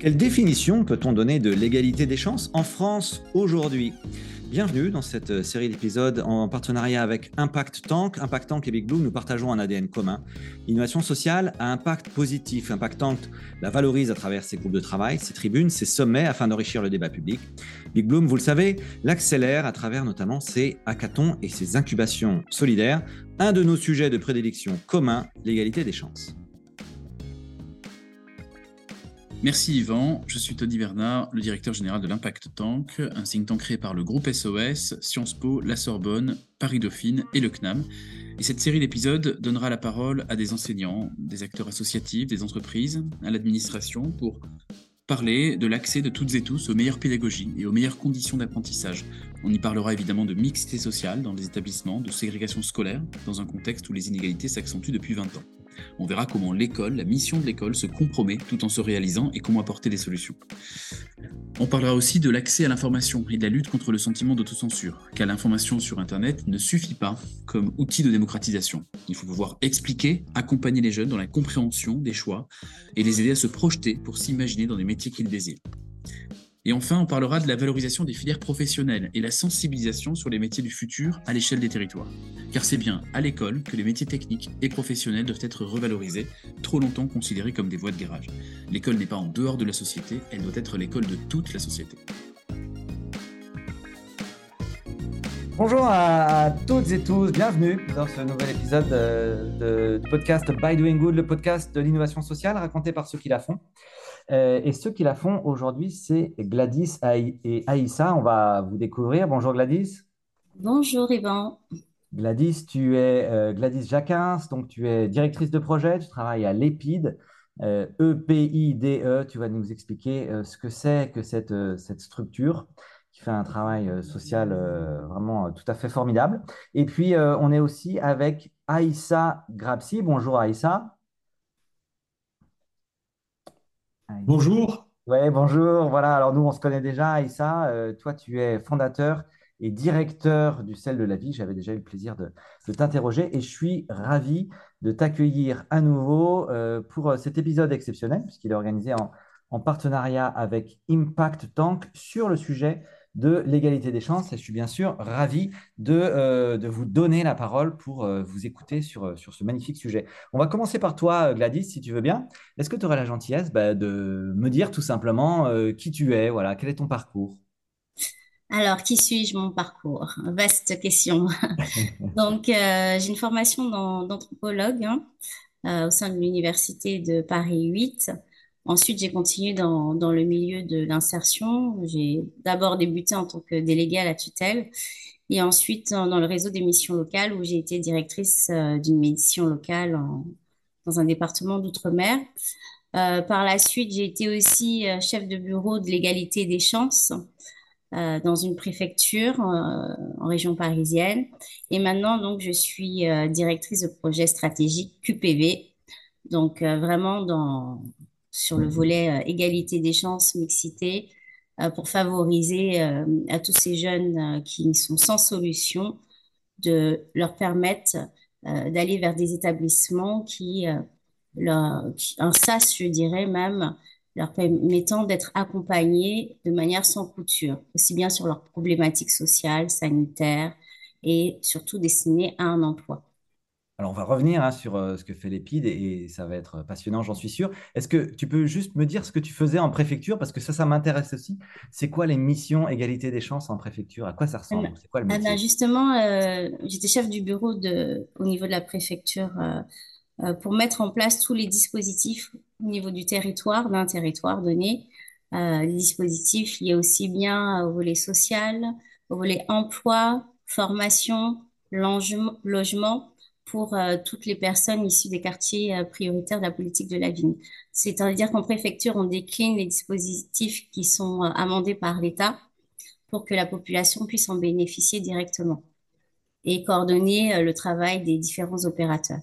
Quelle définition peut-on donner de l'égalité des chances en France aujourd'hui? Bienvenue dans cette série d'épisodes en partenariat avec Impact Tank. Impact Tank et Big Bloom, nous partageons un ADN commun. L'innovation sociale un impact positif. Impact Tank la valorise à travers ses groupes de travail, ses tribunes, ses sommets afin d'enrichir le débat public. Big Bloom, vous le savez, l'accélère à travers notamment ses hackathons et ses incubations solidaires. Un de nos sujets de prédilection commun, l'égalité des chances. Merci Yvan, je suis Tony Bernard, le directeur général de l'Impact Tank, un think tank créé par le groupe SOS, Sciences Po, la Sorbonne, Paris Dauphine et le CNAM. Et cette série d'épisodes donnera la parole à des enseignants, des acteurs associatifs, des entreprises, à l'administration pour parler de l'accès de toutes et tous aux meilleures pédagogies et aux meilleures conditions d'apprentissage. On y parlera évidemment de mixité sociale dans les établissements, de ségrégation scolaire, dans un contexte où les inégalités s'accentuent depuis 20 ans. On verra comment l'école, la mission de l'école se compromet tout en se réalisant et comment apporter des solutions. On parlera aussi de l'accès à l'information et de la lutte contre le sentiment d'autocensure, car l'information sur Internet ne suffit pas comme outil de démocratisation. Il faut pouvoir expliquer, accompagner les jeunes dans la compréhension des choix et les aider à se projeter pour s'imaginer dans les métiers qu'ils désirent. Et enfin, on parlera de la valorisation des filières professionnelles et la sensibilisation sur les métiers du futur à l'échelle des territoires. Car c'est bien à l'école que les métiers techniques et professionnels doivent être revalorisés, trop longtemps considérés comme des voies de garage. L'école n'est pas en dehors de la société, elle doit être l'école de toute la société. Bonjour à toutes et tous, bienvenue dans ce nouvel épisode de, du podcast By Doing Good, le podcast de l'innovation sociale raconté par ceux qui la font. Euh, et ceux qui la font aujourd'hui, c'est Gladys et Aïssa. On va vous découvrir. Bonjour Gladys. Bonjour Yvan. Gladys, tu es euh, Gladys Jacquins, donc tu es directrice de projet, tu travailles à l'EPID, euh, E-P-I-D-E. E. Tu vas nous expliquer ce que c'est que cette, cette structure qui fait un travail social vraiment tout à fait formidable. Et puis, on est aussi avec Aïssa Grapsi. Bonjour Aïssa. Bonjour. Oui, bonjour. Voilà, alors nous, on se connaît déjà, Aïssa. Euh, toi, tu es fondateur et directeur du Sel de la Vie. J'avais déjà eu le plaisir de, t'interroger et je suis ravi de t'accueillir à nouveau euh, pour euh, cet épisode exceptionnel, puisqu'il est organisé en, en partenariat avec Impact Tank sur le sujet de l'égalité des chances. Et je suis bien sûr ravi de, euh, vous donner la parole pour euh, vous écouter sur, euh, sur ce magnifique sujet. On va commencer par toi, Gladys, si tu veux bien. Est-ce que tu aurais la gentillesse bah, de me dire tout simplement qui tu es, voilà, quel est ton parcours? Alors, qui suis-je, mon parcours? Vaste question. Donc, j'ai une formation d'anthropologue hein, au sein de l'Université de Paris 8. Ensuite, j'ai continué dans, dans le milieu de l'insertion. J'ai d'abord débuté en tant que déléguée à la tutelle et ensuite dans, le réseau des missions locales où j'ai été directrice euh, d'une mission locale dans un département d'outre-mer. Euh, par la suite, j'ai été aussi euh, chef de bureau de l'égalité des chances dans une préfecture en région parisienne. Et maintenant, donc, je suis directrice de projet stratégique QPV. Donc, vraiment dans, sur le volet euh, égalité des chances, mixité, euh, pour favoriser euh, à tous ces jeunes qui sont sans solution de leur permettre d'aller vers des établissements qui, leur, un SAS, je dirais même, leur permettant d'être accompagnés de manière sans couture, aussi bien sur leurs problématiques sociales, sanitaires et surtout destinées à un emploi. Alors, on va revenir hein, sur euh, ce que fait l'EPID et, ça va être passionnant, j'en suis sûr. Est-ce que tu peux juste me dire ce que tu faisais en préfecture? Parce que ça, ça m'intéresse aussi. C'est quoi les missions égalité des chances en préfecture? À quoi ça ressemble? C'est quoi le ah ben, Justement, euh, j'étais chef du bureau de, au niveau de la préfecture euh, pour mettre en place tous les dispositifs au niveau du territoire, d'un territoire donné. les dispositifs liés aussi bien au volet social, au volet emploi, formation, logement pour euh, toutes les personnes issues des quartiers euh, prioritaires de la politique de la ville. C'est-à-dire qu'en préfecture, on décline les dispositifs qui sont euh, amendés par l'État pour que la population puisse en bénéficier directement et coordonner le travail des différents opérateurs.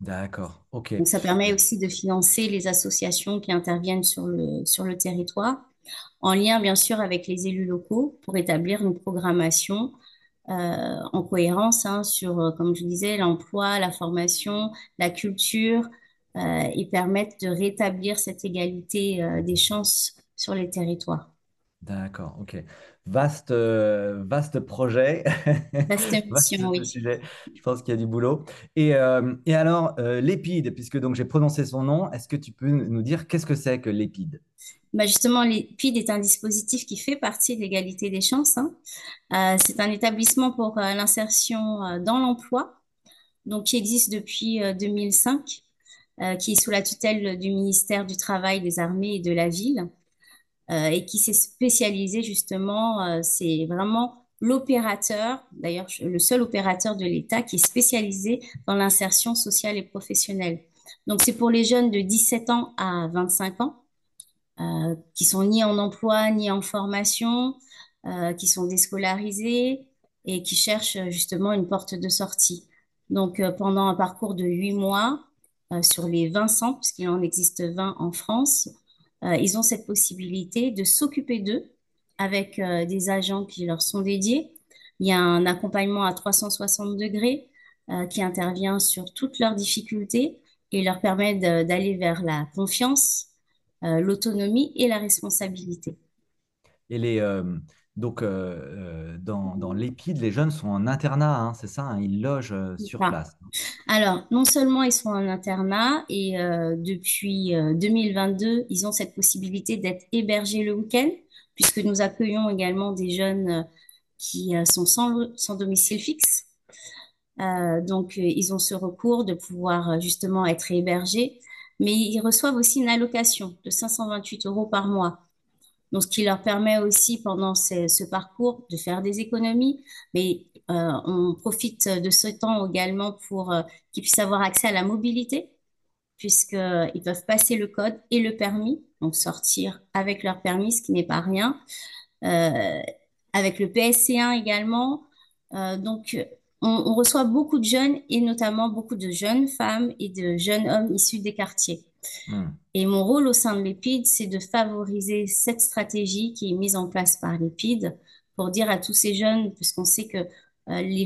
D'accord, ok. Donc ça permet aussi de financer les associations qui interviennent sur le, sur le territoire, en lien bien sûr avec les élus locaux pour établir une programmation en cohérence hein, sur, comme je disais, l'emploi, la formation, la culture, et permettre de rétablir cette égalité des chances sur les territoires. D'accord, ok. Vaste, euh, vaste projet. Vaste oui. Sujet. Je pense qu'il y a du boulot. Et, euh, et alors, euh, l'EPID, puisque donc j'ai prononcé son nom, est-ce que tu peux nous dire qu'est-ce que c'est que l'EPID bah justement, l'EPID est un dispositif qui fait partie de l'égalité des chances. Hein. c'est un établissement pour l'insertion dans l'emploi, donc qui existe depuis 2005, qui est sous la tutelle du ministère du Travail, des Armées et de la Ville. Euh, et qui s'est spécialisé justement, euh, c'est vraiment l'opérateur, d'ailleurs le seul opérateur de l'État qui est spécialisé dans l'insertion sociale et professionnelle. Donc c'est pour les jeunes de 17 ans à 25 ans, euh, qui sont ni en emploi ni en formation, qui sont déscolarisés et qui cherchent justement une porte de sortie. Donc pendant un parcours de 8 mois, sur les 20 centres, puisqu'il en existe 20 en France, euh, ils ont cette possibilité de s'occuper d'eux avec euh, des agents qui leur sont dédiés. Il y a un accompagnement à 360 degrés euh, qui intervient sur toutes leurs difficultés et leur permet d'aller vers la confiance, l'autonomie et la responsabilité. Et les, donc, euh, euh, dans, dans l'EPID, les jeunes sont en internat, hein, c'est ça, hein, ils logent euh, sur place. Alors, non seulement ils sont en internat, et depuis 2022, ils ont cette possibilité d'être hébergés le week-end, puisque nous accueillons également des jeunes qui sont sans, sans domicile fixe. donc, ils ont ce recours de pouvoir justement être hébergés, mais ils reçoivent aussi une allocation de 528 euros par mois donc, ce qui leur permet aussi pendant ce, parcours de faire des économies, mais euh, on profite de ce temps également pour euh, qu'ils puissent avoir accès à la mobilité, puisqu'ils peuvent passer le code et le permis, donc sortir avec leur permis, ce qui n'est pas rien, euh, avec le PSC1 également. donc, on, on reçoit beaucoup de jeunes et notamment beaucoup de jeunes femmes et de jeunes hommes issus des quartiers. Hmm. Et mon rôle au sein de l'EPID, c'est de favoriser cette stratégie qui est mise en place par l'EPID pour dire à tous ces jeunes, puisqu'on sait que euh, les,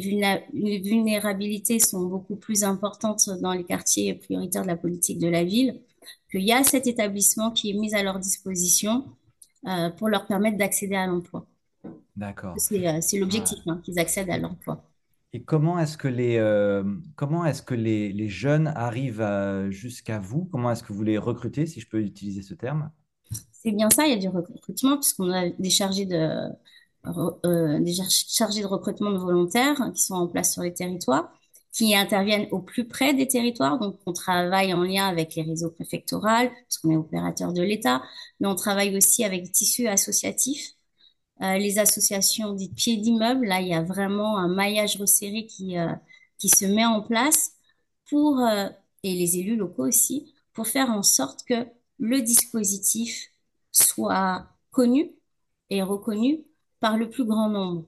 vulnérabilités sont beaucoup plus importantes dans les quartiers prioritaires de la politique de la ville, qu'il y a cet établissement qui est mis à leur disposition euh, pour leur permettre d'accéder à l'emploi. D'accord. C'est euh, l'objectif, hein, qu'ils accèdent à l'emploi. Et comment est-ce que les, euh, comment est-ce que les, jeunes arrivent jusqu'à vous? Comment est-ce que vous les recrutez, si je peux utiliser ce terme? C'est bien ça, il y a du recrutement puisqu'on a des chargés de, euh, recrutement de volontaires qui sont en place sur les territoires, qui interviennent au plus près des territoires. Donc, on travaille en lien avec les réseaux préfectoraux, parce qu'on est opérateur de l'État, mais on travaille aussi avec des tissus associatifs euh, les associations dites pieds d'immeuble, là, il y a vraiment un maillage resserré qui, euh, qui se met en place pour, euh, et les élus locaux aussi, pour faire en sorte que le dispositif soit connu et reconnu par le plus grand nombre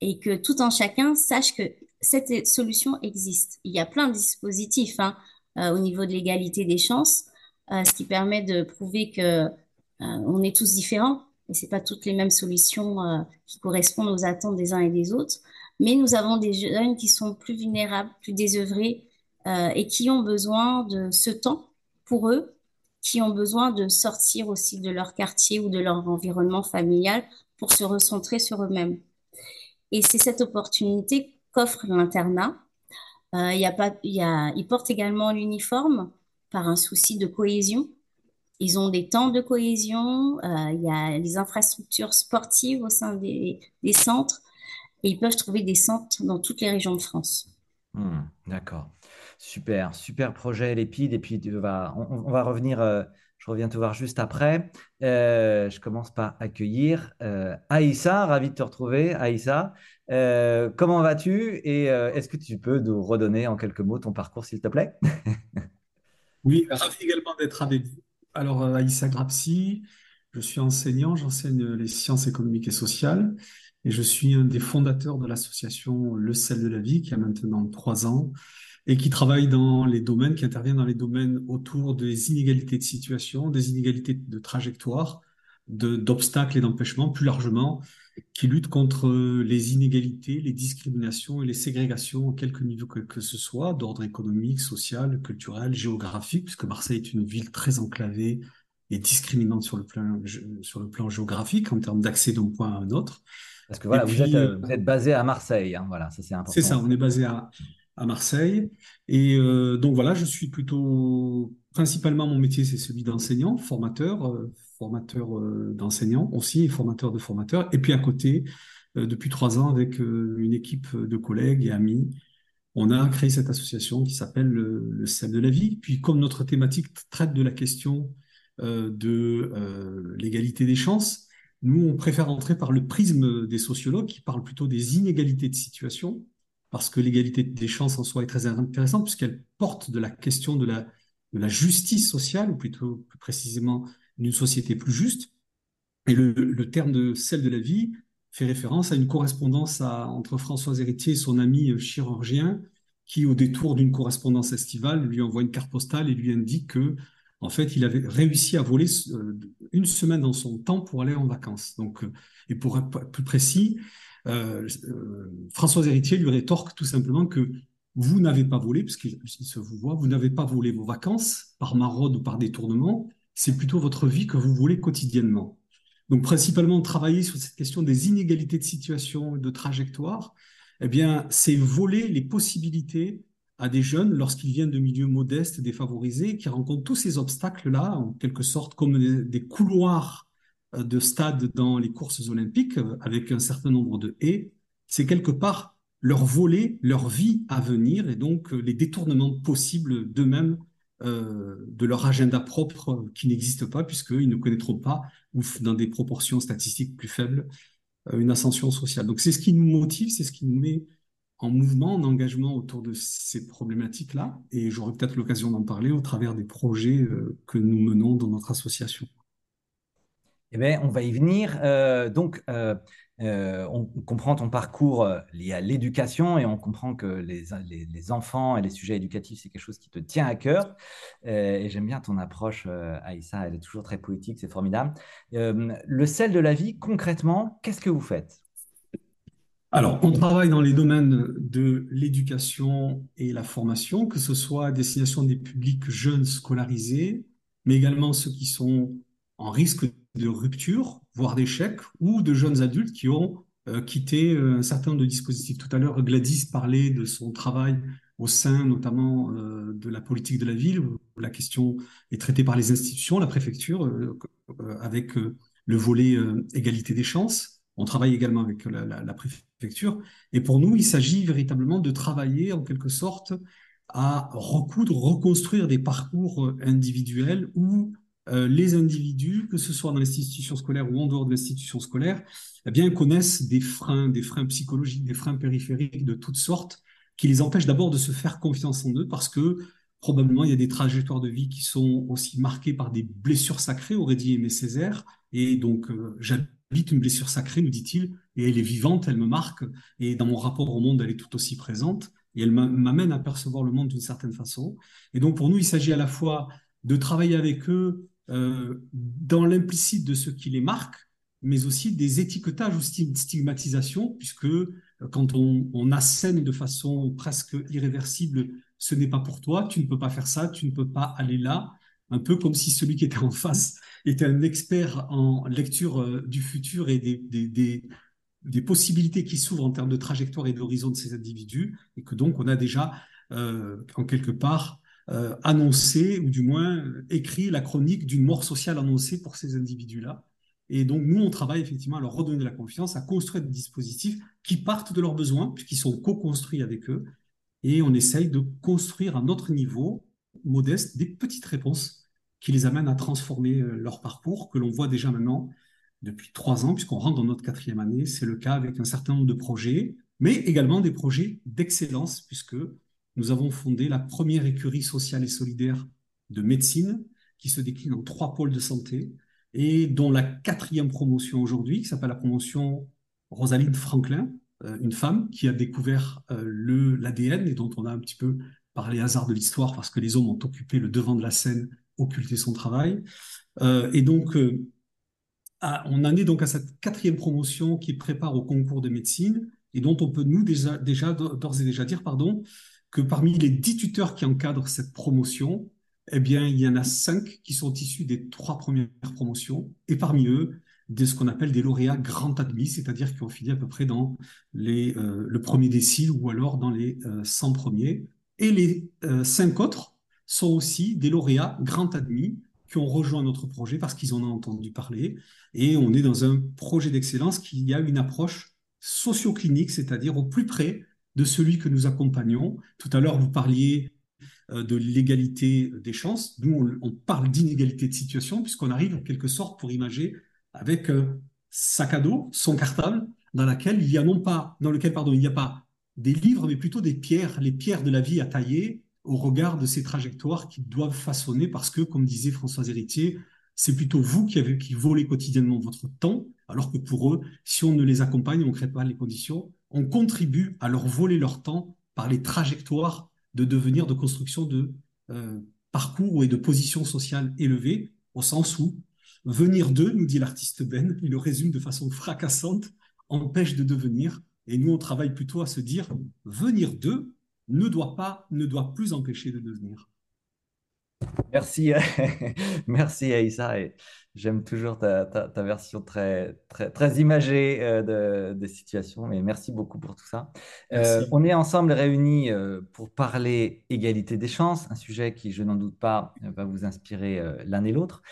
et que tout un chacun sache que cette solution existe. Il y a plein de dispositifs hein, au niveau de l'égalité des chances, ce qui permet de prouver que on est tous différents et c'est pas toutes les mêmes solutions euh, qui correspondent aux attentes des uns et des autres. Mais nous avons des jeunes qui sont plus vulnérables, plus désœuvrés euh, et qui ont besoin de ce temps pour eux, qui ont besoin de sortir aussi de leur quartier ou de leur environnement familial pour se recentrer sur eux-mêmes. Et c'est cette opportunité qu'offre l'internat. Euh, y a pas, y ils portent également l'uniforme par un souci de cohésion ils ont des temps de cohésion, euh, il y a les infrastructures sportives au sein des, centres et ils peuvent trouver des centres dans toutes les régions de France. Hmm, d'accord. Super, super projet, l'EPID. Et puis, on, va revenir, euh, je reviens te voir juste après. Euh, je commence par accueillir Aïssa, ravi de te retrouver. Aïssa, comment vas-tu? Et est-ce que tu peux nous redonner en quelques mots ton parcours, s'il te plaît? Oui, ravi également d'être avec vous. Alors, euh, Aïssa Grapsi, je suis enseignant, j'enseigne les sciences économiques et sociales, et je suis un des fondateurs de l'association Le sel de la vie, qui a maintenant trois ans, et qui travaille dans les domaines, qui intervient dans les domaines autour des inégalités de situation, des inégalités de trajectoire, d'obstacles et d'empêchements, plus largement, qui lutte contre les inégalités, les discriminations et les ségrégations, à quelque niveau que, que ce soit, d'ordre économique, social, culturel, géographique, puisque Marseille est une ville très enclavée et discriminante sur le plan, sur le plan géographique en termes d'accès d'un point à un autre. Parce que voilà, vous, êtes, euh, vous, êtes, basé à Marseille, hein, voilà, ça c'est important. C'est ça, on est basé à, à Marseille. Et euh, donc voilà, je suis plutôt, principalement mon métier c'est celui d'enseignant, formateur, euh, formateur euh, d'enseignants aussi, et formateur de formateurs. Et puis à côté, euh, depuis trois ans, avec une équipe de collègues et amis, on a créé cette association qui s'appelle le, le de la vie. Puis comme notre thématique traite de la question de l'égalité des chances, nous, on préfère entrer par le prisme des sociologues qui parlent plutôt des inégalités de situation, parce que l'égalité des chances en soi est très intéressante, puisqu'elle porte de la question de la, de la justice sociale, ou plutôt plus précisément d'une société plus juste. Et le, terme de celle de la vie fait référence à une correspondance à, entre François Héritier et son ami euh, chirurgien, qui, au détour d'une correspondance estivale, lui envoie une carte postale et lui indique que, en fait, il avait réussi à voler euh, une semaine dans son temps pour aller en vacances. Donc, euh, et pour être plus précis, euh, François Héritier lui rétorque tout simplement que vous n'avez pas volé, puisqu'il se vous voit, vous n'avez pas volé vos vacances par maraude ou par détournement, c'est plutôt votre vie que vous volez quotidiennement. Donc, principalement, travailler sur cette question des inégalités de situation de trajectoire, eh bien, c'est voler les possibilités à des jeunes lorsqu'ils viennent de milieux modestes, défavorisés, qui rencontrent tous ces obstacles-là, en quelque sorte comme des, des couloirs euh, de stade dans les courses olympiques, euh, avec un certain nombre de haies. C'est quelque part leur voler leur vie à venir et donc euh, les détournements possibles d'eux-mêmes euh, de leur agenda propre qui n'existe pas puisqu'ils ne connaîtront pas, ou dans des proportions statistiques plus faibles, euh, une ascension sociale. Donc c'est ce qui nous motive, c'est ce qui nous met en mouvement, en engagement autour de ces problématiques-là. Et j'aurai peut-être l'occasion d'en parler au travers des projets euh, que nous menons dans notre association. Eh bien, on va y venir. Euh, donc, euh, euh, on comprend ton parcours euh, lié à l'éducation et on comprend que les, enfants et les sujets éducatifs, c'est quelque chose qui te tient à cœur. Euh, et j'aime bien ton approche, Aïssa, elle est toujours très poétique, c'est formidable. le sel de la vie, concrètement, qu'est-ce que vous faites? Alors, on travaille dans les domaines de l'éducation et la formation, que ce soit à destination des publics jeunes scolarisés, mais également ceux qui sont en risque de rupture, voire d'échec, ou de jeunes adultes qui ont euh, quitté euh, un certain nombre de dispositifs. Tout à l'heure, Gladys parlait de son travail au sein notamment euh, de la politique de la ville, où la question est traitée par les institutions, la préfecture, avec le volet égalité des chances. On travaille également avec la, la, préfecture. Et pour nous, il s'agit véritablement de travailler en quelque sorte à recoudre, reconstruire des parcours individuels où les individus, que ce soit dans l'institution scolaire ou en dehors de l'institution scolaire, eh bien, connaissent des freins, des freins psychologiques, des freins périphériques de toutes sortes, qui les empêchent d'abord de se faire confiance en eux, parce que probablement il y a des trajectoires de vie qui sont aussi marquées par des blessures sacrées, aurait dit Aimé Césaire, et donc euh, vite une blessure sacrée, nous dit-il, et elle est vivante, elle me marque, et dans mon rapport au monde, elle est tout aussi présente, et elle m'amène à percevoir le monde d'une certaine façon. Et donc pour nous, il s'agit à la fois de travailler avec eux euh, dans l'implicite de ce qui les marque, mais aussi des étiquetages ou stigmatisations, puisque euh, quand on, on assène de façon presque irréversible, ce n'est pas pour toi, tu ne peux pas faire ça, tu ne peux pas aller là, un peu comme si celui qui était en face était un expert en lecture euh, du futur et des, des, possibilités qui s'ouvrent en termes de trajectoire et d'horizon de ces individus, et que donc on a déjà, euh, en quelque part, euh, annoncé, ou du moins écrit la chronique d'une mort sociale annoncée pour ces individus-là. Et donc, nous, on travaille effectivement à leur redonner la confiance, à construire des dispositifs qui partent de leurs besoins, puisqu'ils sont co-construits avec eux, et on essaye de construire à notre niveau, modeste, des petites réponses qui les amène à transformer euh, leur parcours, que l'on voit déjà maintenant depuis trois ans, puisqu'on rentre dans notre quatrième année. C'est le cas avec un certain nombre de projets, mais également des projets d'excellence, puisque nous avons fondé la première écurie sociale et solidaire de médecine, qui se décline en trois pôles de santé, et dont la quatrième promotion aujourd'hui, qui s'appelle la promotion Rosaline Franklin, euh, une femme qui a découvert euh, l'ADN et dont on a un petit peu par les hasards de l'histoire, parce que les hommes ont occupé le devant de la scène occulter son travail. Euh, et donc, on en est donc à cette quatrième promotion qui prépare au concours de médecine et dont on peut nous déjà d'ores et déjà dire pardon, que parmi les dix tuteurs qui encadrent cette promotion, eh bien, il y en a cinq qui sont issus des trois premières promotions, et parmi eux, de ce qu'on appelle des lauréats grand admis, c'est-à-dire qui ont fini à peu près dans euh, le premier décile ou alors dans les 100 euh, premiers. Et les euh, cinq autres sont aussi des lauréats grand admis qui ont rejoint notre projet parce qu'ils en ont entendu parler. Et on est dans un projet d'excellence qui a une approche socio-clinique, c'est-à-dire au plus près de celui que nous accompagnons. Tout à l'heure, vous parliez euh, de l'égalité des chances. Nous, on, parle d'inégalité de situation puisqu'on arrive en quelque sorte pour imager avec un sac à dos, son cartable, dans laquelle il y a non pas, dans lequel pardon, il n'y a pas des livres, mais plutôt des pierres, les pierres de la vie à tailler au regard de ces trajectoires qui doivent façonner parce que, comme disait François Héritier, c'est plutôt vous qui, avez, qui volez quotidiennement votre temps, alors que pour eux, si on ne les accompagne, on ne crée pas les conditions, on contribue à leur voler leur temps par les trajectoires de devenir, de construction de euh, parcours et de positions sociales élevées, au sens où venir d'eux, nous dit l'artiste Ben, il le résume de façon fracassante, empêche de devenir. Et nous, on travaille plutôt à se dire, venir d'eux ne doit pas, ne doit plus empêcher de devenir. Merci, merci Aïssa. J'aime toujours ta, ta, version très, très, très imagée euh, de, des situations. Mais merci beaucoup pour tout ça. Euh, on est ensemble réunis euh, pour parler égalité des chances, un sujet qui, je n'en doute pas, va vous inspirer l'un et l'autre.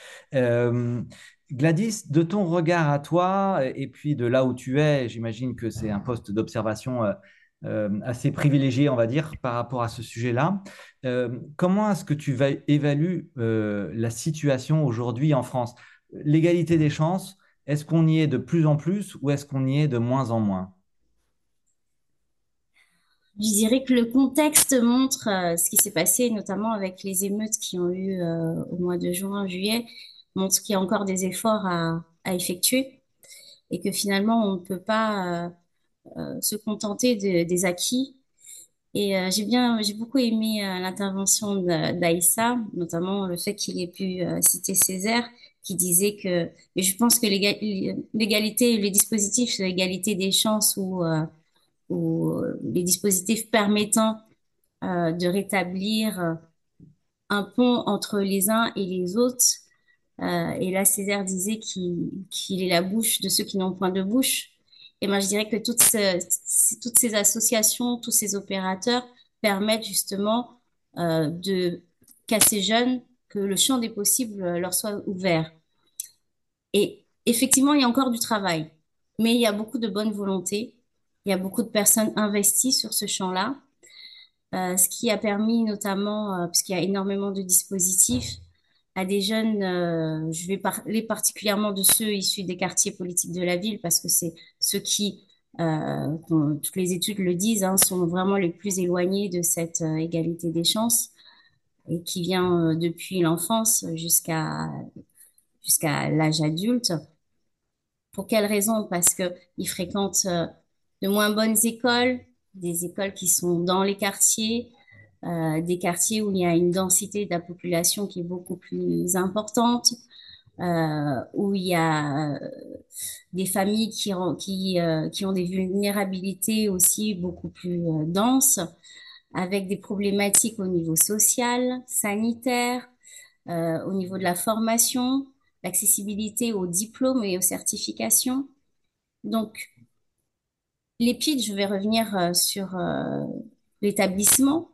Gladys, de ton regard à toi, et puis de là où tu es, j'imagine que c'est un poste d'observation assez privilégié, on va dire, par rapport à ce sujet-là. Euh, comment est-ce que tu évalues euh, la situation aujourd'hui en France? L'égalité des chances, est-ce qu'on y est de plus en plus ou est-ce qu'on y est de moins en moins? Je dirais que le contexte montre ce qui s'est passé, notamment avec les émeutes qui ont eu au mois de juin, juillet, montre qu'il y a encore des efforts à, effectuer et que finalement on ne peut pas euh, se contenter des acquis. Et euh, j'ai bien, j'ai beaucoup aimé euh, l'intervention d'Aïssa, notamment le fait qu'il ait pu citer Césaire, qui disait que, et je pense que l'égalité, les dispositifs l'égalité des chances ou, ou les dispositifs permettant de rétablir un pont entre les uns et les autres. et là, Césaire disait qu'il est la bouche de ceux qui n'ont point de bouche. Et moi, je dirais que toutes, toutes ces associations, tous ces opérateurs permettent justement euh, de qu'à ces jeunes, que le champ des possibles leur soit ouvert. Et effectivement, il y a encore du travail, mais il y a beaucoup de bonne volonté. Il y a beaucoup de personnes investies sur ce champ-là, euh, ce qui a permis notamment, euh, parce qu'il y a énormément de dispositifs, à des jeunes, euh, je vais parler particulièrement de ceux issus des quartiers politiques de la ville parce que c'est ceux qui, euh, toutes les études le disent, hein, sont vraiment les plus éloignés de cette euh, égalité des chances et qui vient depuis l'enfance jusqu'à jusqu'à l'âge adulte. Pour quelles raisons Parce que ils fréquentent de moins bonnes écoles, des écoles qui sont dans les quartiers, euh, des quartiers où il y a une densité de la population qui est beaucoup plus importante, euh, où il y a euh, des familles qui, qui, qui ont des vulnérabilités aussi beaucoup plus denses, avec des problématiques au niveau social, sanitaire, au niveau de la formation, l'accessibilité aux diplômes et aux certifications. Donc, l'EPID, je vais revenir sur l'établissement.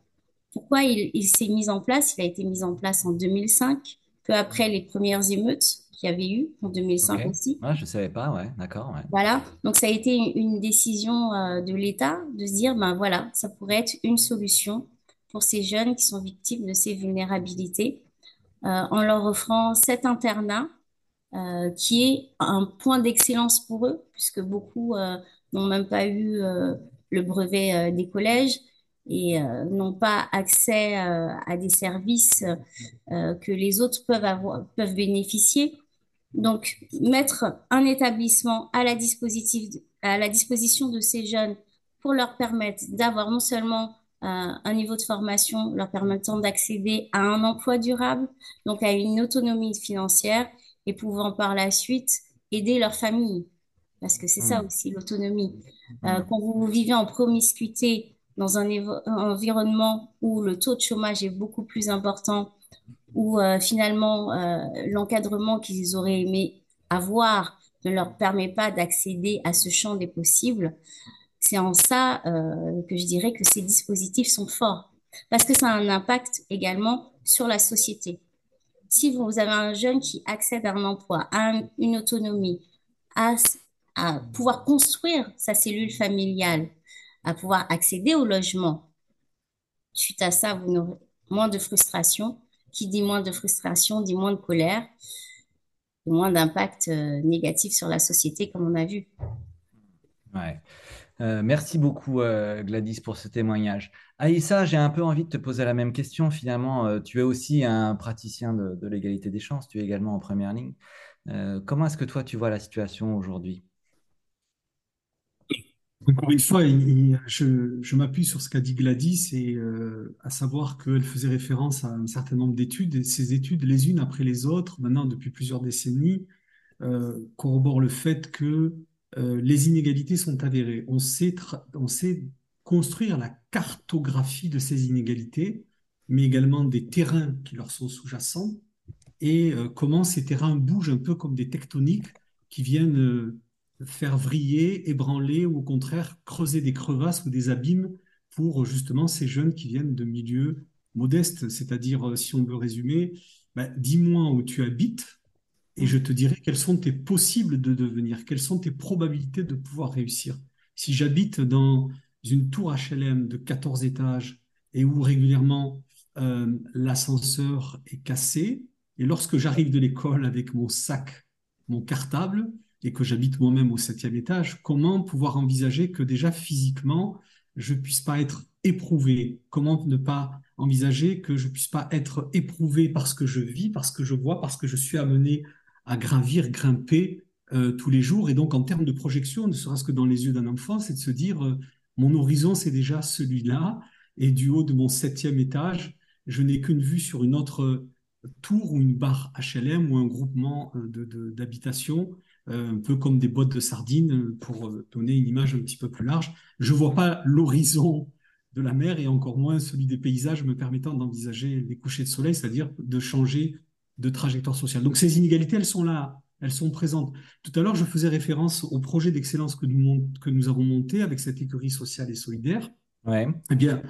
Pourquoi il, s'est mis en place? Il a été mis en place en 2005, peu après les premières émeutes qu'il y avait eu en 2005 aussi. je ne savais pas, ouais, d'accord. Voilà, donc ça a été une, décision euh, de l'État de se dire, ben voilà, ça pourrait être une solution pour ces jeunes qui sont victimes de ces vulnérabilités, euh, en leur offrant cet internat euh, qui est un point d'excellence pour eux, puisque beaucoup n'ont même pas eu le brevet des collèges et euh, n'ont pas accès euh, à des services euh, que les autres peuvent avoir, peuvent bénéficier. Donc, mettre un établissement à la, à la disposition de ces jeunes pour leur permettre d'avoir non seulement un niveau de formation leur permettant d'accéder à un emploi durable, donc à une autonomie financière et pouvant par la suite aider leur famille. Parce que c'est ça Mm. aussi, l'autonomie. Euh, Mm. quand vous vivez en promiscuité dans un environnement où le taux de chômage est beaucoup plus important, où euh, finalement euh, l'encadrement qu'ils auraient aimé avoir ne leur permet pas d'accéder à ce champ des possibles, c'est en ça euh, que je dirais que ces dispositifs sont forts. Parce que ça a un impact également sur la société. Si vous avez un jeune qui accède à un emploi, à un- une autonomie, à, à pouvoir construire sa cellule familiale, à pouvoir accéder au logement, suite à ça, vous n'aurez moins de frustration. Qui dit moins de frustration dit moins de colère, moins d'impact euh, négatif sur la société, comme on a vu. Ouais. Euh, merci beaucoup, euh, Gladys, pour ce témoignage. Aïssa, j'ai un peu envie de te poser la même question. Finalement, tu es aussi un praticien de, de l'égalité des chances. Tu es également en première ligne. Comment est-ce que toi, tu vois la situation aujourd'hui? Encore une fois, je, m'appuie sur ce qu'a dit Gladys, et, euh, à savoir qu'elle faisait référence à un certain nombre d'études, ces études, les unes après les autres, maintenant depuis plusieurs décennies, euh, corroborent le fait que euh, les inégalités sont avérées. On sait, construire la cartographie de ces inégalités, mais également des terrains qui leur sont sous-jacents, et comment ces terrains bougent un peu comme des tectoniques qui viennent faire vriller, ébranler ou au contraire creuser des crevasses ou des abîmes pour justement ces jeunes qui viennent de milieux modestes. C'est-à-dire, euh, si on veut résumer, ben, dis-moi où tu habites et je te dirai quels sont tes possibles de devenir, quelles sont tes probabilités de pouvoir réussir. Si j'habite dans une tour HLM de 14 étages et où régulièrement euh, l'ascenseur est cassé, et lorsque j'arrive de l'école avec mon sac, mon cartable, et que j'habite moi-même au septième étage, comment pouvoir envisager que déjà physiquement, je puisse pas être éprouvé? Comment ne pas envisager que je puisse pas être éprouvé parce que je vis, parce que je vois, parce que je suis amené à gravir, grimper euh, tous les jours? Et donc, en termes de projection, ne serait-ce que dans les yeux d'un enfant, c'est de se dire, euh, mon horizon, c'est déjà celui-là. Et du haut de mon septième étage, je n'ai qu'une vue sur une autre tour ou une barre HLM ou un groupement euh, de, de, d'habitation, euh, un peu comme des boîtes de sardines, euh, pour euh, donner une image un petit peu plus large. Je vois pas l'horizon de la mer et encore moins celui des paysages me permettant d'envisager les couchers de soleil, c'est-à-dire de changer de trajectoire sociale. Donc ces inégalités, elles sont là, elles sont présentes. Tout à l'heure, je faisais référence au projet d'excellence que nous, que nous avons monté avec cette écurie sociale et solidaire. Ouais. Eh bien,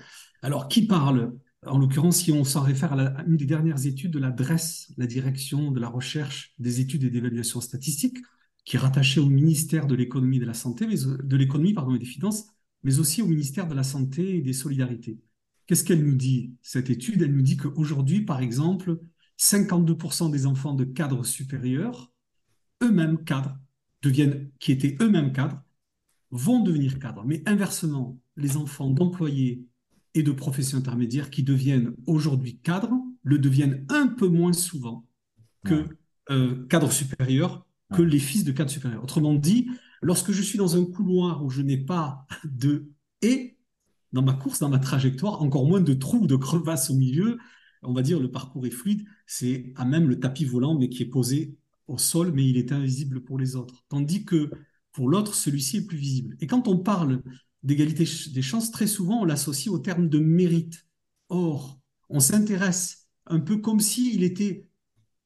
alors qui parle? En l'occurrence, si on s'en réfère à, la, à, une des dernières études de la DRES, la Direction de la recherche, des études et d'évaluation statistique, qui est rattachée au ministère de l'économie et de la santé, mais, de l'économie pardon et des finances, mais aussi au ministère de la santé et des solidarités. Qu'est-ce qu'elle nous dit cette étude? Elle nous dit qu'aujourd'hui, par exemple, 52% des enfants de cadres supérieurs, eux-mêmes cadres, deviennent, qui étaient eux-mêmes cadres, vont devenir cadres. Mais inversement, les enfants d'employés et de professions intermédiaires qui deviennent aujourd'hui cadres le deviennent un peu moins souvent que ouais. euh, cadres supérieurs, que les fils de cadres supérieurs. Autrement dit, lorsque je suis dans un couloir où je n'ai pas de et dans ma course, dans ma trajectoire, encore moins de trous, de crevasses au milieu, on va dire le parcours est fluide, c'est à même le tapis volant, mais qui est posé au sol, mais il est invisible pour les autres. Tandis que pour l'autre, celui-ci est plus visible. Et quand on parle d'égalité des chances, très souvent, on l'associe au terme de mérite. Or, on s'intéresse un peu comme s'il était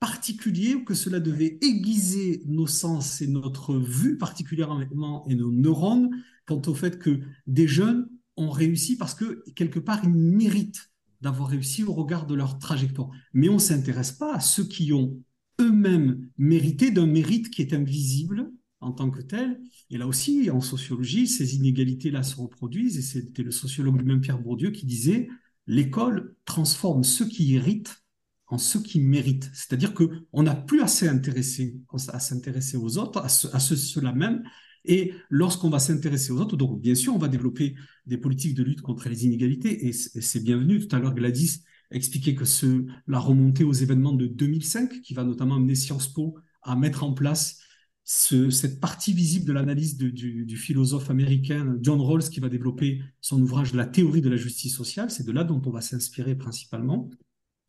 particulier ou que cela devait aiguiser nos sens et notre vue particulièrement et nos neurones quant au fait que des jeunes ont réussi parce que quelque part ils méritent d'avoir réussi au regard de leur trajectoire. Mais on ne s'intéresse pas à ceux qui ont eux-mêmes mérité d'un mérite qui est invisible en tant que tel. Et là aussi, en sociologie, ces inégalités-là se reproduisent. Et c'était le sociologue lui-même Pierre Bourdieu qui disait l'école transforme ceux qui héritent en ceux qui méritent. C'est-à-dire qu'on n'a plus assez intéressé à s'intéresser aux autres, à, ce, ce, ceux-là même. Et lorsqu'on va s'intéresser aux autres, donc bien sûr, on va développer des politiques de lutte contre les inégalités, et c'est bienvenu. Tout à l'heure, Gladys expliquait que ce, la remontée aux événements de 2005, qui va notamment amener Sciences Po à mettre en place ce, cette partie visible de l'analyse du, du, philosophe américain John Rawls, qui va développer son ouvrage La théorie de la justice sociale. C'est de là dont on va s'inspirer principalement.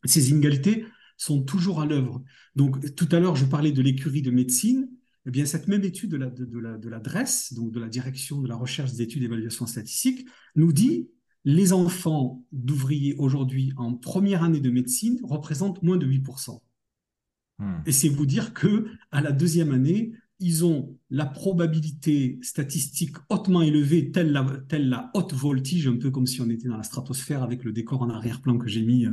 Ces inégalités sont toujours à l'œuvre. Donc, tout à l'heure, je parlais de l'écurie de médecine. eh bien, cette même étude de la, de, la, de la DRES, donc de la Direction de la recherche des études d'évaluation statistique, nous dit les enfants d'ouvriers aujourd'hui en première année de médecine représentent moins de 8%. Hmm. Et c'est vous dire que à la deuxième année, ils ont la probabilité statistique hautement élevée, telle la, telle la haute voltige, un peu comme si on était dans la stratosphère avec le décor en arrière-plan que j'ai mis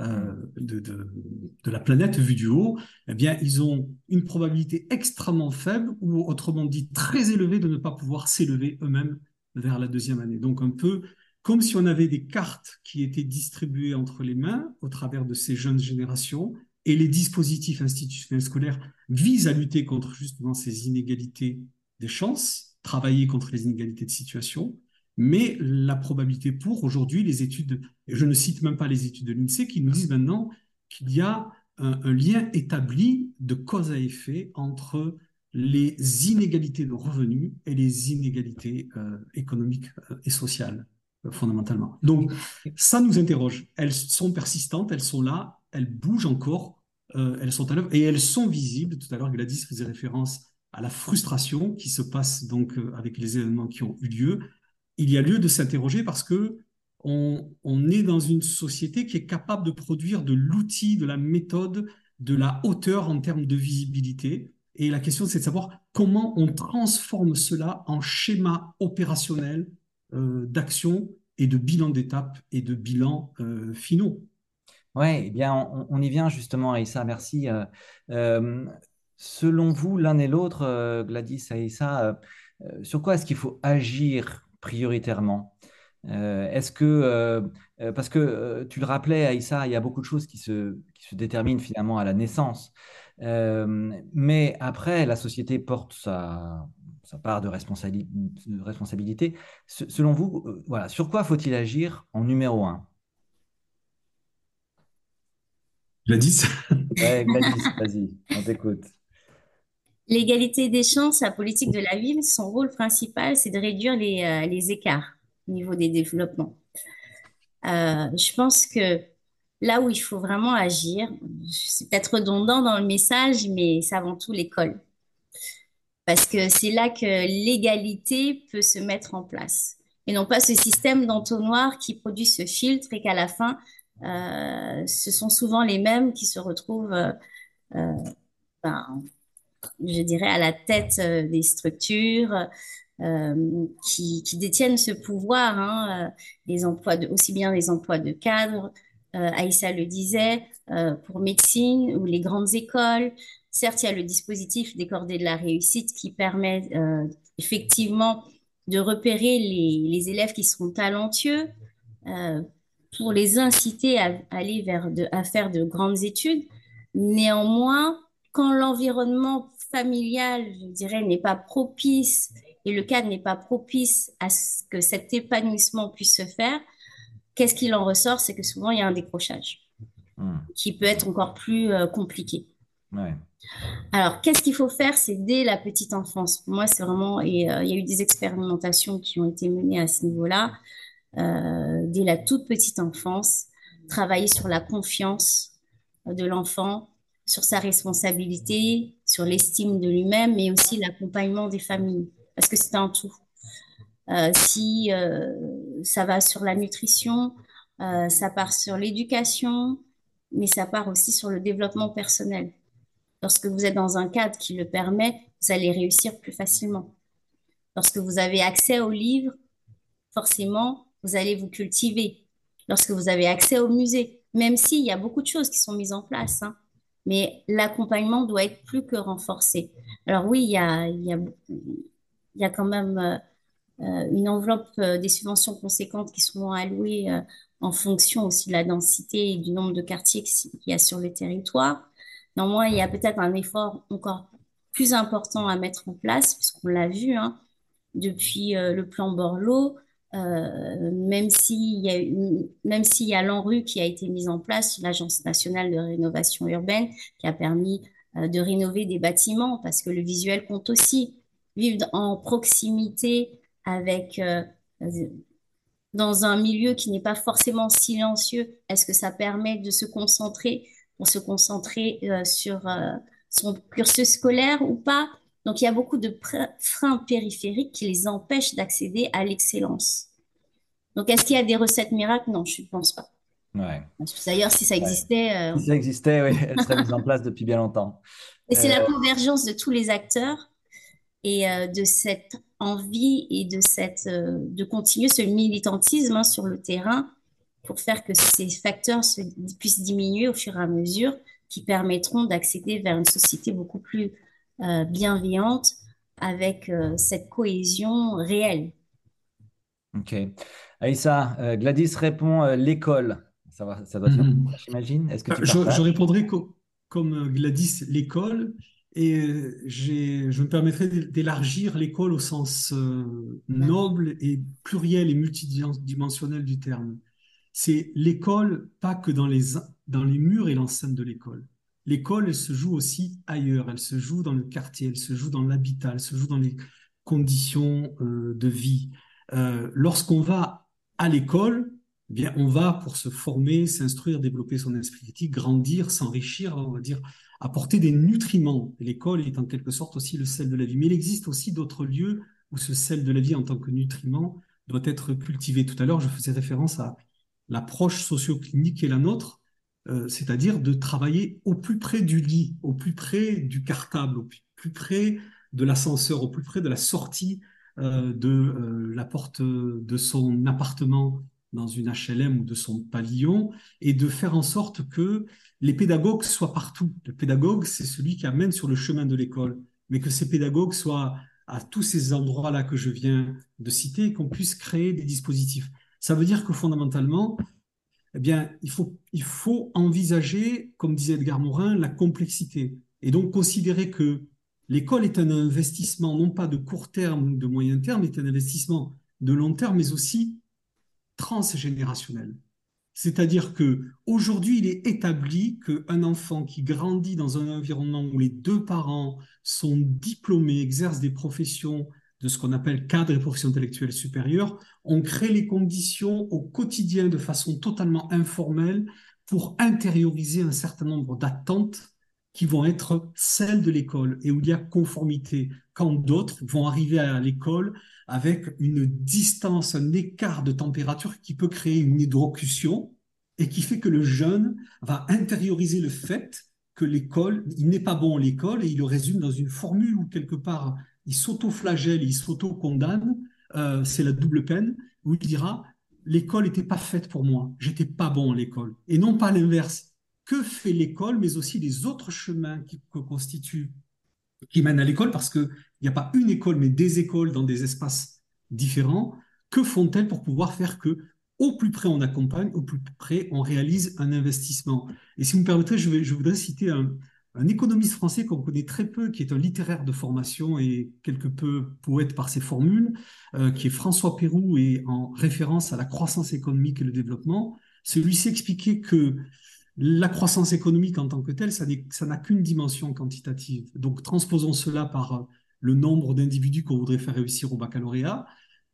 euh, de, la planète vue du haut, eh bien, ils ont une probabilité extrêmement faible, ou autrement dit très élevée, de ne pas pouvoir s'élever eux-mêmes vers la deuxième année. Donc, un peu comme si on avait des cartes qui étaient distribuées entre les mains au travers de ces jeunes générations, et les dispositifs institutionnels scolaires visent à lutter contre justement ces inégalités des chances, travailler contre les inégalités de situation, mais la probabilité pour aujourd'hui, les études, et je ne cite même pas les études de l'INSEE, qui nous disent maintenant qu'il y a un, lien établi de cause à effet entre les inégalités de revenus et les inégalités euh, économiques euh, et sociales, euh, fondamentalement. Donc, ça nous interroge. Elles sont persistantes, elles sont là, elles bougent encore, elles sont à l'œuvre et elles sont visibles. Tout à l'heure, Gladys faisait référence à la frustration qui se passe donc avec les événements qui ont eu lieu. Il y a lieu de s'interroger parce que on, on, est dans une société qui est capable de produire de l'outil, de la méthode, de la hauteur en termes de visibilité. Et la question, c'est de savoir comment on transforme cela en schéma opérationnel euh, d'action et de bilan d'étape et de bilan euh, finaux. Oui, eh bien, on, y vient justement, Aïssa, merci. Euh, euh, selon vous, l'un et l'autre, Gladys, Aïssa, sur quoi est-ce qu'il faut agir prioritairement Est-ce que, parce que tu le rappelais, Aïssa, il y a beaucoup de choses qui se, qui se déterminent finalement à la naissance. mais après, la société porte sa, sa part de, de responsabilité. selon vous, voilà, sur quoi faut-il agir en numéro un? Gladys? Ouais, Gladys, vas-y, on t'écoute. L'égalité des chances, la politique de la ville, son rôle principal, c'est de réduire les, euh, écarts au niveau des développements. Euh, je pense que là où il faut vraiment agir, c'est peut-être redondant dans le message, mais c'est avant tout l'école. Parce que c'est là que l'égalité peut se mettre en place. Et non pas ce système d'entonnoir qui produit ce filtre et qu'à la fin, euh, ce sont souvent les mêmes qui se retrouvent, ben, je dirais, à la tête des structures. qui, détiennent ce pouvoir, hein, les emplois aussi bien les emplois de cadre, Aïssa le disait, pour médecine ou les grandes écoles. Certes, il y a le dispositif des cordées de la réussite qui permet effectivement de repérer les, les, élèves qui seront talentueux, pour les inciter à aller vers de, à faire de grandes études. Néanmoins, quand l'environnement je dirais, n'est pas propice et le cadre n'est pas propice à ce que cet épanouissement puisse se faire, qu'est-ce qu'il en ressort? C'est que souvent, il y a un décrochage hmm. qui peut être encore plus euh, compliqué. Alors, qu'est-ce qu'il faut faire? C'est dès la petite enfance. Pour moi, c'est vraiment, et euh, il y a eu des expérimentations qui ont été menées à ce niveau-là. Euh, dès la toute petite enfance, travailler sur la confiance de l'enfant, sur sa responsabilité, sur l'estime de lui-même, mais aussi l'accompagnement des familles, parce que c'est un tout. Euh, si euh, ça va sur la nutrition, ça part sur l'éducation, mais ça part aussi sur le développement personnel. Lorsque vous êtes dans un cadre qui le permet, vous allez réussir plus facilement. Lorsque vous avez accès aux livres, forcément, vous allez vous cultiver. Lorsque vous avez accès au musée, même s'il y a beaucoup de choses qui sont mises en place, hein, mais l'accompagnement doit être plus que renforcé. Alors oui, il y a, y a, y a quand même euh, euh, une enveloppe euh, des subventions conséquentes qui seront allouées en fonction aussi de la densité et du nombre de quartiers qu'il y a sur le territoire. Néanmoins, il y a peut-être un effort encore plus important à mettre en place, puisqu'on l'a vu hein, depuis le plan Borloo, euh, même s'il y a y a l'ANRU qui a été mise en place, l'Agence nationale de rénovation urbaine, qui a permis euh, de rénover des bâtiments, parce que le visuel compte aussi. Vivre en proximité avec euh, dans un milieu qui n'est pas forcément silencieux, est-ce que ça permet de se concentrer, pour se concentrer sur son cursus scolaire ou pas? Donc, il y a beaucoup de freins périphériques qui les empêchent d'accéder à l'excellence. Donc, est-ce qu'il y a des recettes miracles? Non, je ne pense pas. Ouais. D'ailleurs, si ça existait... Euh, si ça existait, oui, elle serait mise en place depuis bien longtemps. Et c'est la euh, convergence de tous les acteurs et euh, de cette envie et de, cette, de continuer ce militantisme hein, sur le terrain pour faire que ces facteurs puissent diminuer au fur et à mesure, qui permettront d'accéder vers une société beaucoup plus bienveillante avec cette cohésion réelle. Ok. Aïssa, Gladys répond l'école. Ça, va, ça doit être mhm. j'imagine. Est-ce que tu je, je, répondrai comme Gladys, l'école. Et je me permettrai d'élargir l'école au sens euh, noble et pluriel et multidimensionnel du terme. C'est l'école, pas que dans les, dans les murs et l'enceinte de l'école. L'école, elle se joue aussi ailleurs. Elle se joue dans le quartier, elle se joue dans l'habitat, elle se joue dans les conditions euh, de vie. Euh, lorsqu'on va à l'école, eh bien, on va pour se former, s'instruire, développer son esprit critique, grandir, s'enrichir, on va dire, apporter des nutriments. L'école est en quelque sorte aussi le sel de la vie. Mais il existe aussi d'autres lieux où ce sel de la vie en tant que nutriment doit être cultivé. Tout à l'heure, je faisais référence à l'approche socio-clinique qui est la nôtre, euh, c'est-à-dire de travailler au plus près du lit, au plus près du cartable, au plus près de l'ascenseur, au plus près de la sortie euh, de euh, la porte de son appartement dans une HLM ou de son pavillon, et de faire en sorte que les pédagogues soient partout. Le pédagogue, c'est celui qui amène sur le chemin de l'école, mais que ces pédagogues soient à tous ces endroits-là que je viens de citer, qu'on puisse créer des dispositifs. Ça veut dire que fondamentalement, eh bien, il faut, envisager, comme disait Edgar Morin, la complexité. Et donc considérer que l'école est un investissement non pas de court terme ou de moyen terme, mais un investissement de long terme, mais aussi transgénérationnel. C'est-à-dire que aujourd'hui, il est établi qu'un enfant qui grandit dans un environnement où les deux parents sont diplômés, exercent des professions de ce qu'on appelle cadre et profession intellectuelle supérieure, on crée les conditions au quotidien de façon totalement informelle pour intérioriser un certain nombre d'attentes qui vont être celles de l'école et où il y a conformité, quand d'autres vont arriver à l'école avec une distance, un écart de température qui peut créer une hydrocution et qui fait que le jeune va intérioriser le fait que l'école, il n'est pas bon à l'école et il le résume dans une formule où quelque part il s'auto-flagelle, il s'auto-condamne, euh, c'est la double peine, où il dira l'école n'était pas faite pour moi, j'étais pas bon à l'école. Et non pas l'inverse. Que fait l'école, mais aussi les autres chemins qui constituent, qui mènent à l'école, parce qu'il n'y a pas une école, mais des écoles dans des espaces différents. Que font-elles pour pouvoir faire que au plus près on accompagne, au plus près on réalise un investissement? Et si vous me permettez, je, vais, je voudrais citer un, un économiste français qu'on connaît très peu, qui est un littéraire de formation et quelque peu poète par ses formules, euh, qui est François Pérou et en référence à la croissance économique et le développement. Celui-ci expliquait que la croissance économique en tant que telle, ça n'a qu'une dimension quantitative. Donc transposons cela par le nombre d'individus qu'on voudrait faire réussir au baccalauréat.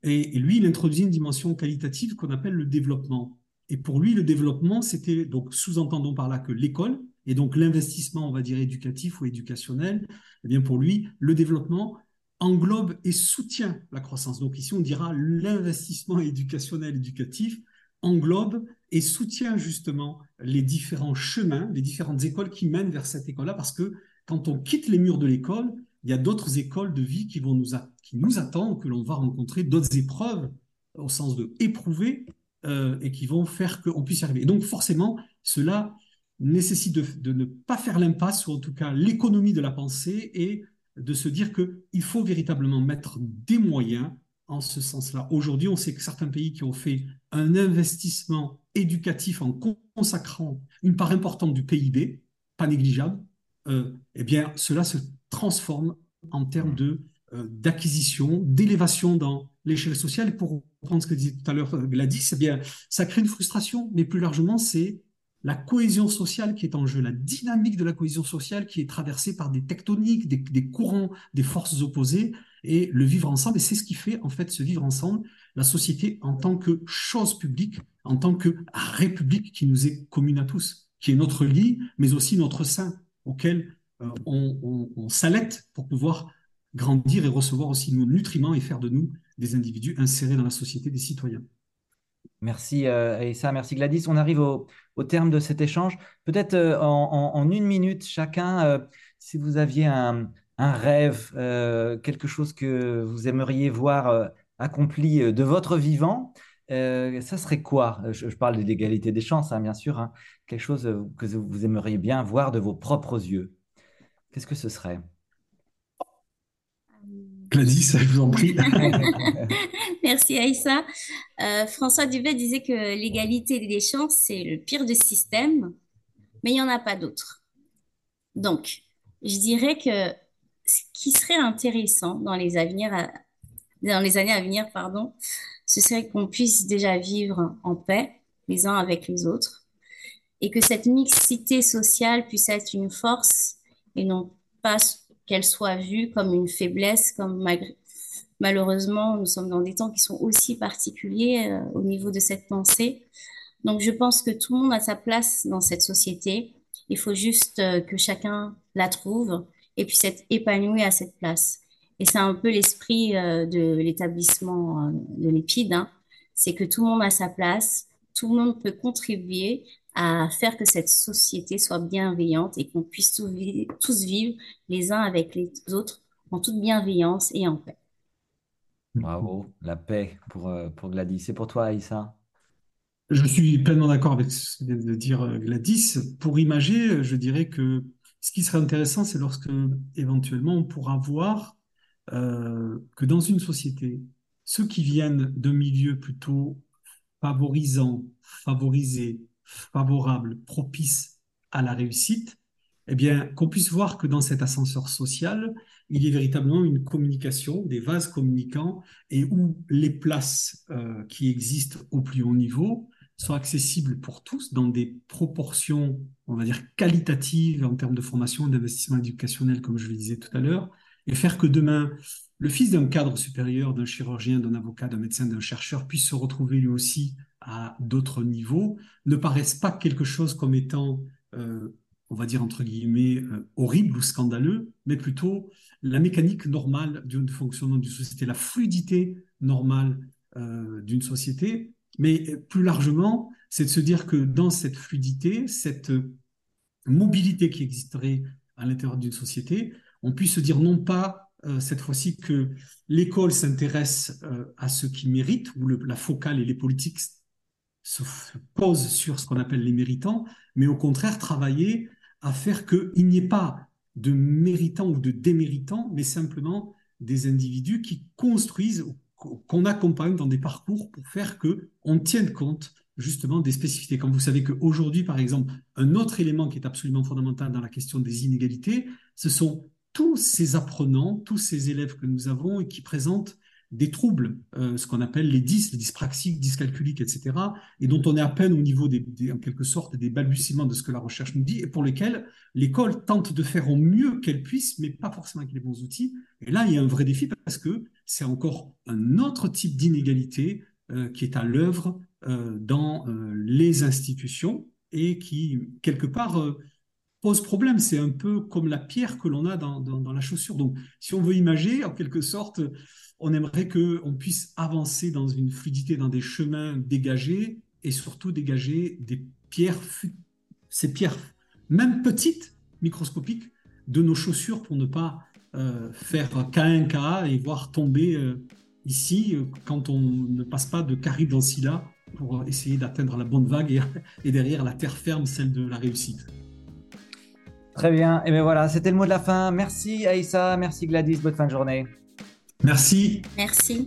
Et, et lui, il introduit une dimension qualitative qu'on appelle le développement. Et pour lui, le développement, c'était, donc sous-entendons par là que l'école, et donc l'investissement, on va dire, éducatif ou éducationnel, eh bien pour lui, le développement englobe et soutient la croissance. Donc ici, on dira l'investissement éducationnel éducatif englobe et soutient justement les différents chemins, les différentes écoles qui mènent vers cette école-là, parce que quand on quitte les murs de l'école, il y a d'autres écoles de vie qui, vont nous, qui nous attendent, que l'on va rencontrer, d'autres épreuves au sens de éprouver, euh, et qui vont faire qu'on puisse y arriver. Et donc forcément, cela nécessite de, ne pas faire l'impasse, ou en tout cas l'économie de la pensée, et de se dire qu'il faut véritablement mettre des moyens en ce sens-là. Aujourd'hui, on sait que certains pays qui ont fait un investissement éducatif en consacrant une part importante du PIB, pas négligeable, euh, eh bien, cela se transforme en termes de euh, d'acquisition, d'élévation dans l'échelle sociale. pour reprendre ce que disait tout à l'heure Gladys, eh bien, ça crée une frustration, mais plus largement, c'est la cohésion sociale qui est en jeu, la dynamique de la cohésion sociale qui est traversée par des tectoniques, des, courants, des forces opposées, et le vivre ensemble. Et c'est ce qui fait en fait ce vivre ensemble, la société en tant que chose publique, en tant que république qui nous est commune à tous, qui est notre lit, mais aussi notre sein, auquel euh, on, on, on s'allette pour pouvoir grandir et recevoir aussi nos nutriments et faire de nous des individus insérés dans la société des citoyens. Merci euh, merci Gladys. On arrive au, terme de cet échange. Peut-être euh, en, une minute chacun, euh, si vous aviez un, rêve, euh, quelque chose que vous aimeriez voir accompli de votre vivant, ça serait quoi? Je, parle de l'égalité des chances, hein, bien sûr. Hein. quelque chose que vous aimeriez bien voir de vos propres yeux. Qu'est-ce que ce serait? Gladys, je vous en prie. Merci Aïssa. Euh, François Dubé disait que l'égalité des chances, c'est le pire des systèmes, mais il n'y en a pas d'autre. Donc, je dirais que ce qui serait intéressant dans les, dans les années à venir, pardon, ce serait qu'on puisse déjà vivre en paix les uns avec les autres et que cette mixité sociale puisse être une force et non pas qu'elle soit vue comme une faiblesse, comme malheureusement, nous sommes dans des temps qui sont aussi particuliers euh, au niveau de cette pensée. Donc, je pense que tout le monde a sa place dans cette société. Il faut juste euh, que chacun la trouve et puisse être épanoui à cette place. Et c'est un peu l'esprit euh, de l'établissement de l'EPID. Hein. C'est que tout le monde a sa place, tout le monde peut contribuer à faire que cette société soit bienveillante et qu'on puisse tous vivre les uns avec les autres en toute bienveillance et en paix. Bravo, la paix pour, euh, pour Gladys. C'est pour toi, Aïssa Je suis pleinement d'accord avec ce que vient de dire euh, Gladys. Pour imager, je dirais que ce qui serait intéressant, c'est lorsque éventuellement on pourra voir euh, que dans une société, ceux qui viennent d'un milieu plutôt favorisant, favorisé, favorable, propice à la réussite, eh bien, qu'on puisse voir que dans cet ascenseur social, il y a véritablement une communication, des vases communicants, et où les places euh, qui existent au plus haut niveau sont accessibles pour tous dans des proportions, on va dire, qualitatives en termes de formation d'investissement éducationnel, comme je le disais tout à l'heure, et faire que demain, le fils d'un cadre supérieur, d'un chirurgien, d'un avocat, d'un médecin, d'un chercheur puisse se retrouver lui aussi à d'autres niveaux ne paraissent pas quelque chose comme étant, euh, on va dire entre guillemets, euh, horrible ou scandaleux, mais plutôt la mécanique normale du fonctionnement d'une société, la fluidité normale euh, d'une société. Mais plus largement, c'est de se dire que dans cette fluidité, cette mobilité qui existerait à l'intérieur d'une société, on puisse se dire non pas cette fois-ci que l'école s'intéresse à ceux qui méritent, ou la focale et les politiques se pose sur ce qu'on appelle les méritants, mais au contraire travailler à faire qu'il n'y ait pas de méritants ou de déméritants, mais simplement des individus qui construisent, qu'on accompagne dans des parcours pour faire que on tienne compte justement des spécificités. Quand vous savez qu'aujourd'hui, par exemple, un autre élément qui est absolument fondamental dans la question des inégalités, ce sont tous ces apprenants, tous ces élèves que nous avons et qui présentent des troubles, euh, ce qu'on appelle les dys, les dyspraxiques, dyscalculiques, etc., et dont on est à peine au niveau des, en quelque sorte des balbutiements de ce que la recherche nous dit, et pour lesquels l'école tente de faire au mieux qu'elle puisse, mais pas forcément avec les bons outils. Et là, il y a un vrai défi parce que c'est encore un autre type d'inégalité euh, qui est à l'œuvre euh, dans les institutions et qui, quelque part, pose problème. C'est un peu comme la pierre que l'on a dans, la chaussure. Donc, si on veut imager, en quelque sorte, on aimerait qu'on puisse avancer dans une fluidité, dans des chemins dégagés et surtout dégager des pierres, ces pierres, même petites, microscopiques, de nos chaussures pour ne pas euh, faire K1, K et voir tomber euh, ici euh, quand on ne passe pas de Caribe dans Scylla pour essayer d'atteindre la bonne vague et, derrière la terre ferme, celle de la réussite. Très bien, et bien voilà, c'était le mot de la fin. Merci Aïssa, merci Gladys, bonne fin de journée. Merci. Merci.